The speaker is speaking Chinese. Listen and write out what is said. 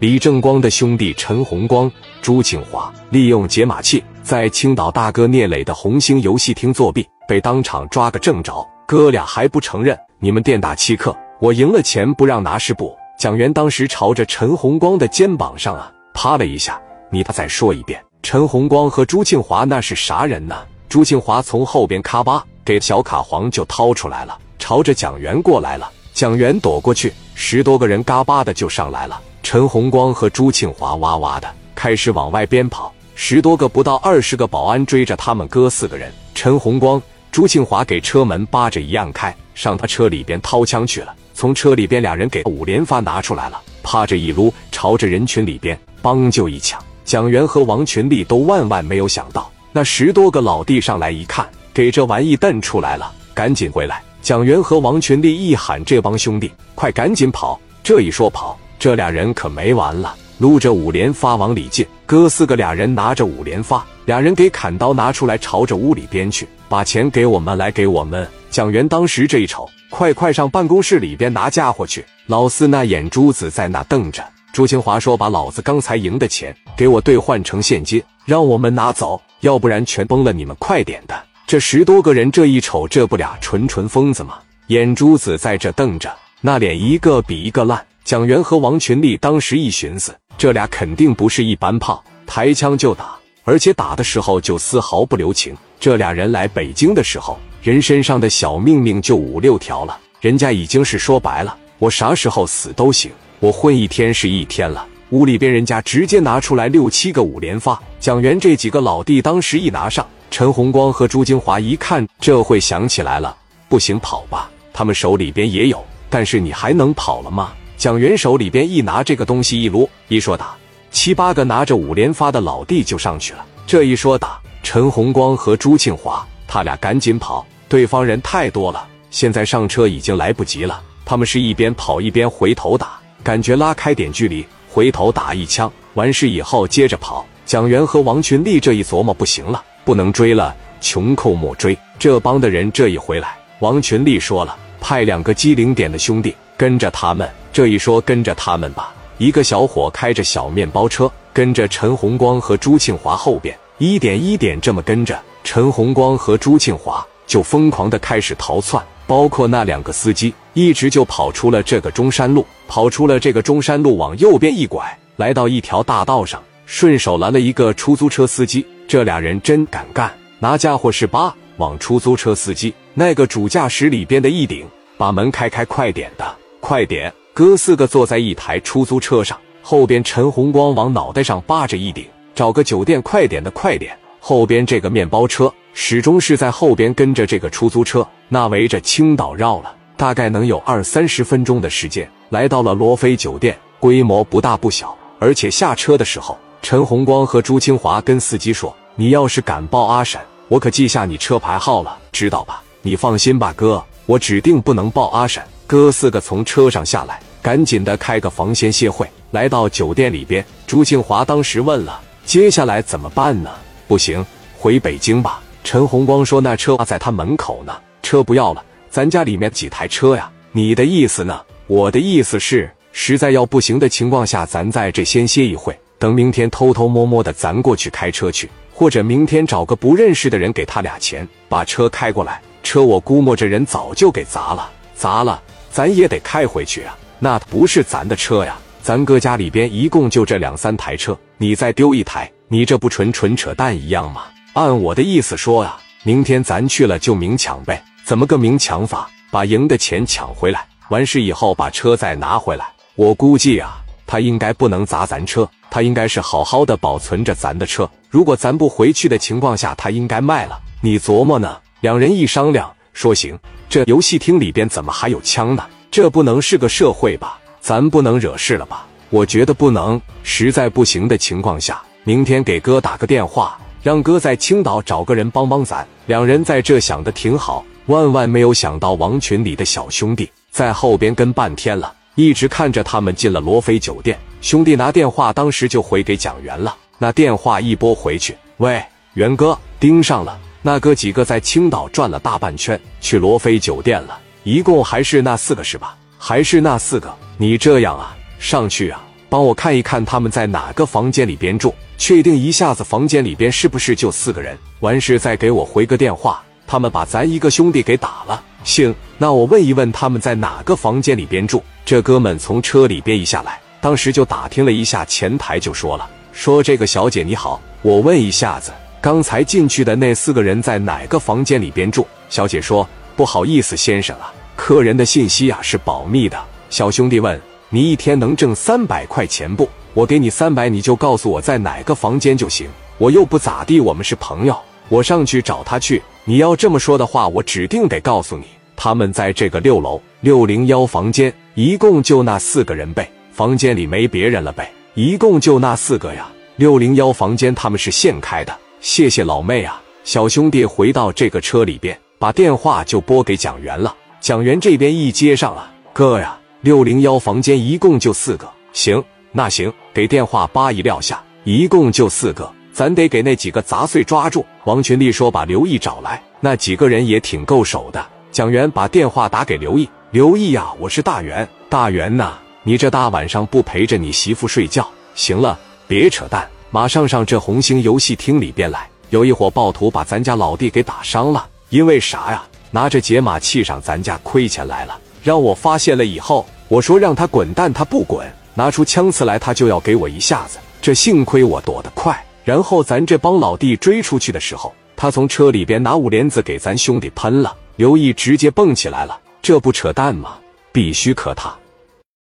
李正光的兄弟陈洪光、朱庆华利用解码器在青岛大哥聂磊的红星游戏厅作弊，被当场抓个正着。哥俩还不承认，你们店打欺客，我赢了钱不让拿是不？蒋元当时朝着陈洪光的肩膀上啊啪了一下，你他再说一遍。陈洪光和朱庆华那是啥人呢？朱庆华从后边咔吧给小卡簧就掏出来了，朝着蒋元过来了。蒋元躲过去，十多个人嘎巴的就上来了。陈洪光和朱庆华哇哇的开始往外边跑，十多个不到二十个保安追着他们哥四个人。陈洪光、朱庆华给车门扒着一按开，上他车里边掏枪去了。从车里边俩人给五连发拿出来了，趴着一撸，朝着人群里边梆就一枪。蒋元和王群力都万万没有想到，那十多个老弟上来一看，给这玩意瞪出来了，赶紧回来。蒋元和王群力一喊：“这帮兄弟，快赶紧跑！”这一说跑，这俩人可没完了，撸着五连发往里进。哥四个俩人拿着五连发，俩人给砍刀拿出来，朝着屋里边去，把钱给我们，来给我们。蒋元当时这一瞅，快快上办公室里边拿家伙去！老四那眼珠子在那瞪着。朱清华说：“把老子刚才赢的钱给我兑换成现金，让我们拿走，要不然全崩了！你们快点的！”这十多个人这一瞅，这不俩纯纯疯子吗？眼珠子在这瞪着，那脸一个比一个烂。蒋元和王群力当时一寻思，这俩肯定不是一般炮，抬枪就打，而且打的时候就丝毫不留情。这俩人来北京的时候，人身上的小命命就五六条了，人家已经是说白了，我啥时候死都行，我混一天是一天了。屋里边人家直接拿出来六七个五连发，蒋元这几个老弟当时一拿上。陈洪光和朱金华一看，这会想起来了，不行，跑吧。他们手里边也有，但是你还能跑了吗？蒋元手里边一拿这个东西一撸，一说打，七八个拿着五连发的老弟就上去了。这一说打，陈洪光和朱庆华他俩赶紧跑，对方人太多了，现在上车已经来不及了。他们是一边跑一边回头打，感觉拉开点距离，回头打一枪，完事以后接着跑。蒋元和王群力这一琢磨，不行了。不能追了，穷寇莫追。这帮的人这一回来，王群力说了，派两个机灵点的兄弟跟着他们。这一说跟着他们吧，一个小伙开着小面包车，跟着陈红光和朱庆华后边，一点一点这么跟着。陈红光和朱庆华就疯狂的开始逃窜，包括那两个司机，一直就跑出了这个中山路，跑出了这个中山路，往右边一拐，来到一条大道上，顺手拦了一个出租车司机。这俩人真敢干，拿家伙是吧？往出租车司机那个主驾驶里边的一顶，把门开开，快点的，快点！哥四个坐在一台出租车上，后边陈红光往脑袋上扒着一顶，找个酒店，快点的，快点！后边这个面包车始终是在后边跟着这个出租车，那围着青岛绕了大概能有二三十分钟的时间，来到了罗非酒店，规模不大不小，而且下车的时候。陈红光和朱清华跟司机说：“你要是敢报阿婶，我可记下你车牌号了，知道吧？你放心吧，哥，我指定不能报阿婶。”哥四个从车上下来，赶紧的开个房先歇会，来到酒店里边。朱庆华当时问了：“接下来怎么办呢？”“不行，回北京吧。”陈洪光说：“那车在他门口呢，车不要了，咱家里面几台车呀？你的意思呢？我的意思是，实在要不行的情况下，咱在这先歇一会。”等明天偷偷摸摸的咱过去开车去，或者明天找个不认识的人给他俩钱，把车开过来。车我估摸着人早就给砸了，砸了咱也得开回去啊。那不是咱的车呀，咱哥家里边一共就这两三台车，你再丢一台，你这不纯纯扯淡一样吗？按我的意思说呀，明天咱去了就明抢呗。怎么个明抢法？把赢的钱抢回来，完事以后把车再拿回来。我估计啊。他应该不能砸咱车，他应该是好好的保存着咱的车。如果咱不回去的情况下，他应该卖了。你琢磨呢？两人一商量，说行。这游戏厅里边怎么还有枪呢？这不能是个社会吧？咱不能惹事了吧？我觉得不能。实在不行的情况下，明天给哥打个电话，让哥在青岛找个人帮帮咱。两人在这想的挺好，万万没有想到王群里的小兄弟在后边跟半天了。一直看着他们进了罗非酒店，兄弟拿电话，当时就回给蒋元了。那电话一拨回去，喂，元哥，盯上了。那哥几个在青岛转了大半圈，去罗非酒店了。一共还是那四个是吧？还是那四个？你这样啊，上去啊，帮我看一看他们在哪个房间里边住，确定一下子房间里边是不是就四个人。完事再给我回个电话，他们把咱一个兄弟给打了。行，那我问一问他们在哪个房间里边住。这哥们从车里边一下来，当时就打听了一下前台，就说了：“说这个小姐你好，我问一下子，刚才进去的那四个人在哪个房间里边住？”小姐说：“不好意思，先生啊，客人的信息啊是保密的。”小兄弟问。你一天能挣三百块钱不？我给你三百，你就告诉我在哪个房间就行。我又不咋地，我们是朋友，我上去找他去。你要这么说的话，我指定得告诉你，他们在这个六楼六零幺房间，一共就那四个人呗。房间里没别人了呗，一共就那四个呀。六零幺房间他们是现开的。谢谢老妹啊，小兄弟回到这个车里边，把电话就拨给蒋元了。蒋元这边一接上啊，哥呀。六零幺房间一共就四个，行，那行，给电话八一撂下，一共就四个，咱得给那几个杂碎抓住。王群力说：“把刘毅找来。”那几个人也挺够手的。蒋元把电话打给刘毅：“刘毅呀，我是大元，大元呐，你这大晚上不陪着你媳妇睡觉？行了，别扯淡，马上上这红星游戏厅里边来。有一伙暴徒把咱家老弟给打伤了，因为啥呀？拿着解码器上咱家亏钱来了。”让我发现了以后，我说让他滚蛋，他不滚，拿出枪刺来，他就要给我一下子。这幸亏我躲得快，然后咱这帮老弟追出去的时候，他从车里边拿五连子给咱兄弟喷了。刘毅直接蹦起来了，这不扯淡吗？必须可他。